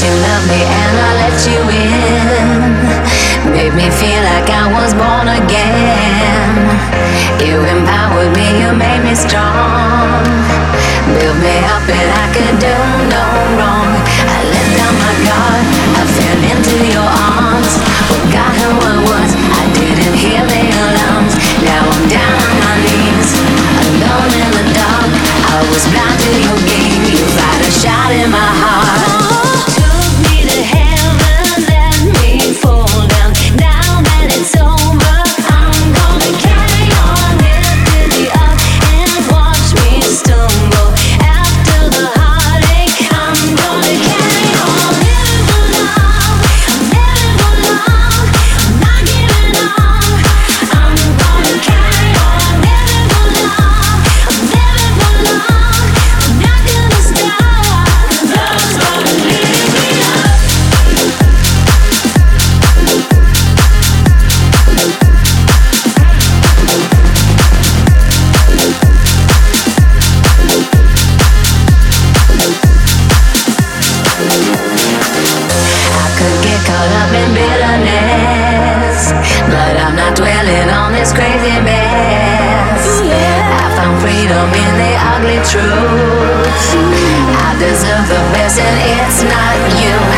You love me and I let you in. Made me feel like I was born again. You empowered me, you made me strong. Built me up and I could do no wrong. I let down my guard, I fell into your arms. Forgot who I was, I didn't hear the alarms. Now I'm down on my knees, alone in the dark. I was blind to your game, you fired a shot in my up in bitterness. But I'm not dwelling on this crazy mess. I found freedom in the ugly truth. I deserve the best, and it's not you.